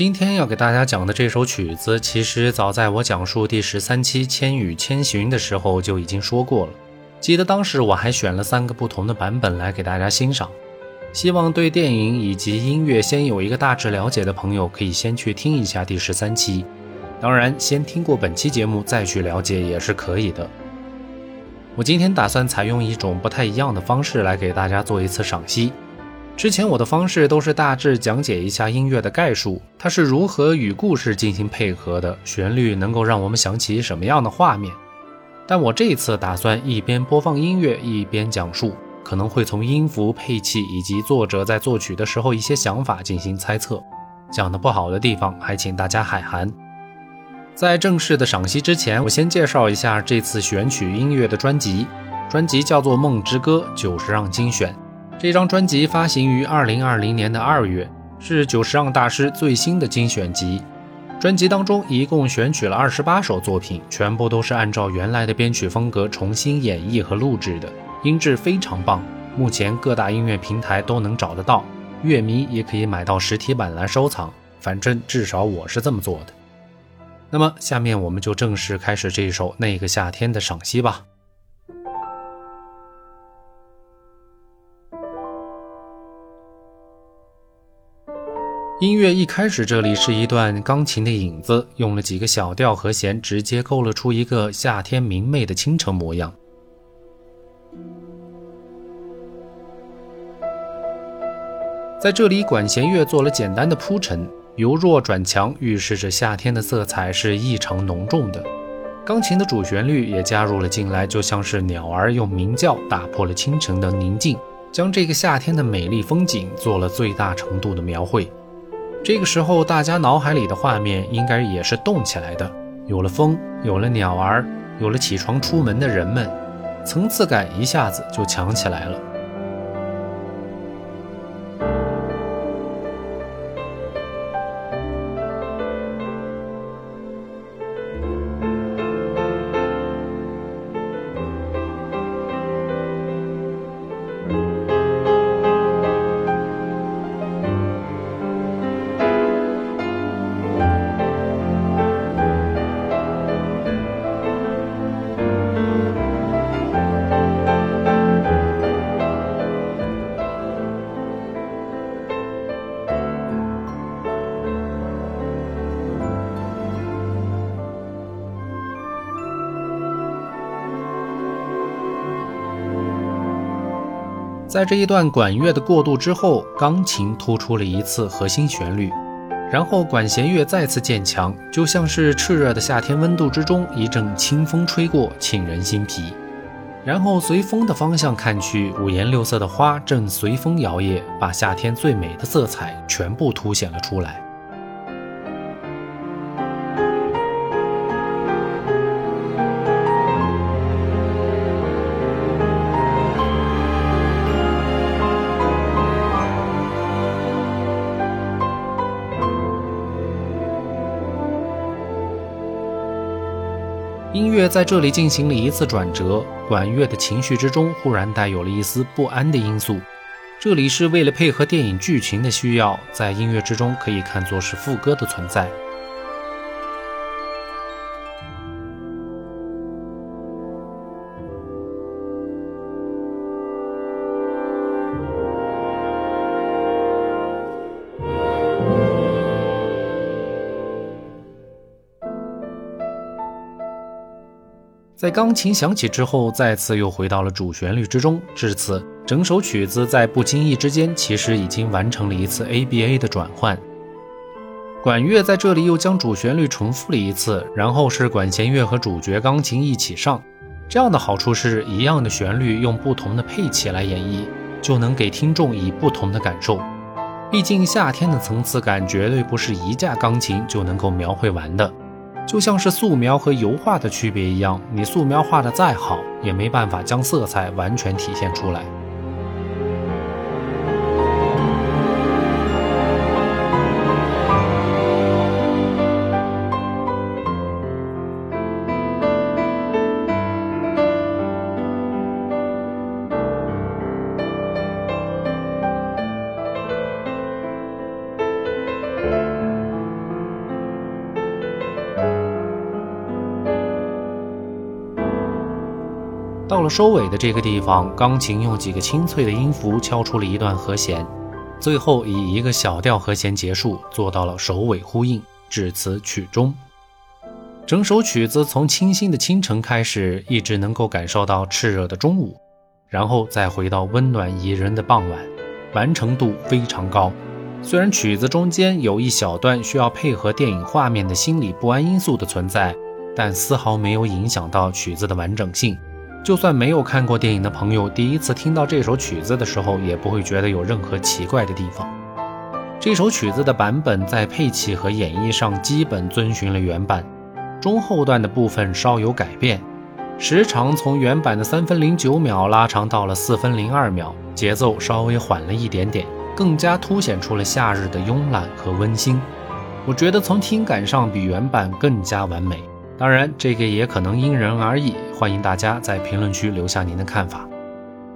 今天要给大家讲的这首曲子，其实早在我讲述第十三期《千与千寻》的时候就已经说过了。记得当时我还选了三个不同的版本来给大家欣赏，希望对电影以及音乐先有一个大致了解的朋友，可以先去听一下第十三期。当然，先听过本期节目再去了解也是可以的。我今天打算采用一种不太一样的方式来给大家做一次赏析。之前我的方式都是大致讲解一下音乐的概述，它是如何与故事进行配合的，旋律能够让我们想起什么样的画面。但我这次打算一边播放音乐一边讲述，可能会从音符、配器以及作者在作曲的时候一些想法进行猜测。讲的不好的地方，还请大家海涵。在正式的赏析之前，我先介绍一下这次选取音乐的专辑，专辑叫做《梦之歌》九十让精选。这张专辑发行于二零二零年的二月，是久石让大师最新的精选集。专辑当中一共选取了二十八首作品，全部都是按照原来的编曲风格重新演绎和录制的，音质非常棒。目前各大音乐平台都能找得到，乐迷也可以买到实体版来收藏。反正至少我是这么做的。那么下面我们就正式开始这首《那个夏天》的赏析吧。音乐一开始，这里是一段钢琴的影子，用了几个小调和弦，直接勾勒出一个夏天明媚的清晨模样。在这里，管弦乐做了简单的铺陈，由弱转强，预示着夏天的色彩是异常浓重的。钢琴的主旋律也加入了进来，就像是鸟儿用鸣叫打破了清晨的宁静，将这个夏天的美丽风景做了最大程度的描绘。这个时候，大家脑海里的画面应该也是动起来的，有了风，有了鸟儿，有了起床出门的人们，层次感一下子就强起来了。在这一段管乐的过渡之后，钢琴突出了一次核心旋律，然后管弦乐再次渐强，就像是炽热的夏天温度之中一阵清风吹过，沁人心脾。然后随风的方向看去，五颜六色的花正随风摇曳，把夏天最美的色彩全部凸显了出来。音乐在这里进行了一次转折，管乐的情绪之中忽然带有了一丝不安的因素。这里是为了配合电影剧情的需要，在音乐之中可以看作是副歌的存在。在钢琴响起之后，再次又回到了主旋律之中。至此，整首曲子在不经意之间，其实已经完成了一次 ABA 的转换。管乐在这里又将主旋律重复了一次，然后是管弦乐和主角钢琴一起上。这样的好处是一样的旋律，用不同的配器来演绎，就能给听众以不同的感受。毕竟夏天的层次感绝对不是一架钢琴就能够描绘完的。就像是素描和油画的区别一样，你素描画的再好，也没办法将色彩完全体现出来。收尾的这个地方，钢琴用几个清脆的音符敲出了一段和弦，最后以一个小调和弦结束，做到了首尾呼应，至此曲终。整首曲子从清新的清晨开始，一直能够感受到炽热的中午，然后再回到温暖宜人的傍晚，完成度非常高。虽然曲子中间有一小段需要配合电影画面的心理不安因素的存在，但丝毫没有影响到曲子的完整性。就算没有看过电影的朋友，第一次听到这首曲子的时候，也不会觉得有任何奇怪的地方。这首曲子的版本在配器和演绎上基本遵循了原版，中后段的部分稍有改变，时长从原版的三分零九秒拉长到了四分零二秒，节奏稍微缓了一点点，更加凸显出了夏日的慵懒和温馨。我觉得从听感上比原版更加完美。当然，这个也可能因人而异，欢迎大家在评论区留下您的看法。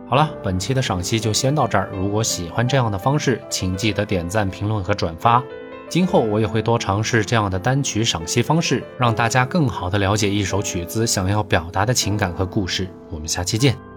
好了，本期的赏析就先到这儿。如果喜欢这样的方式，请记得点赞、评论和转发。今后我也会多尝试这样的单曲赏析方式，让大家更好的了解一首曲子想要表达的情感和故事。我们下期见。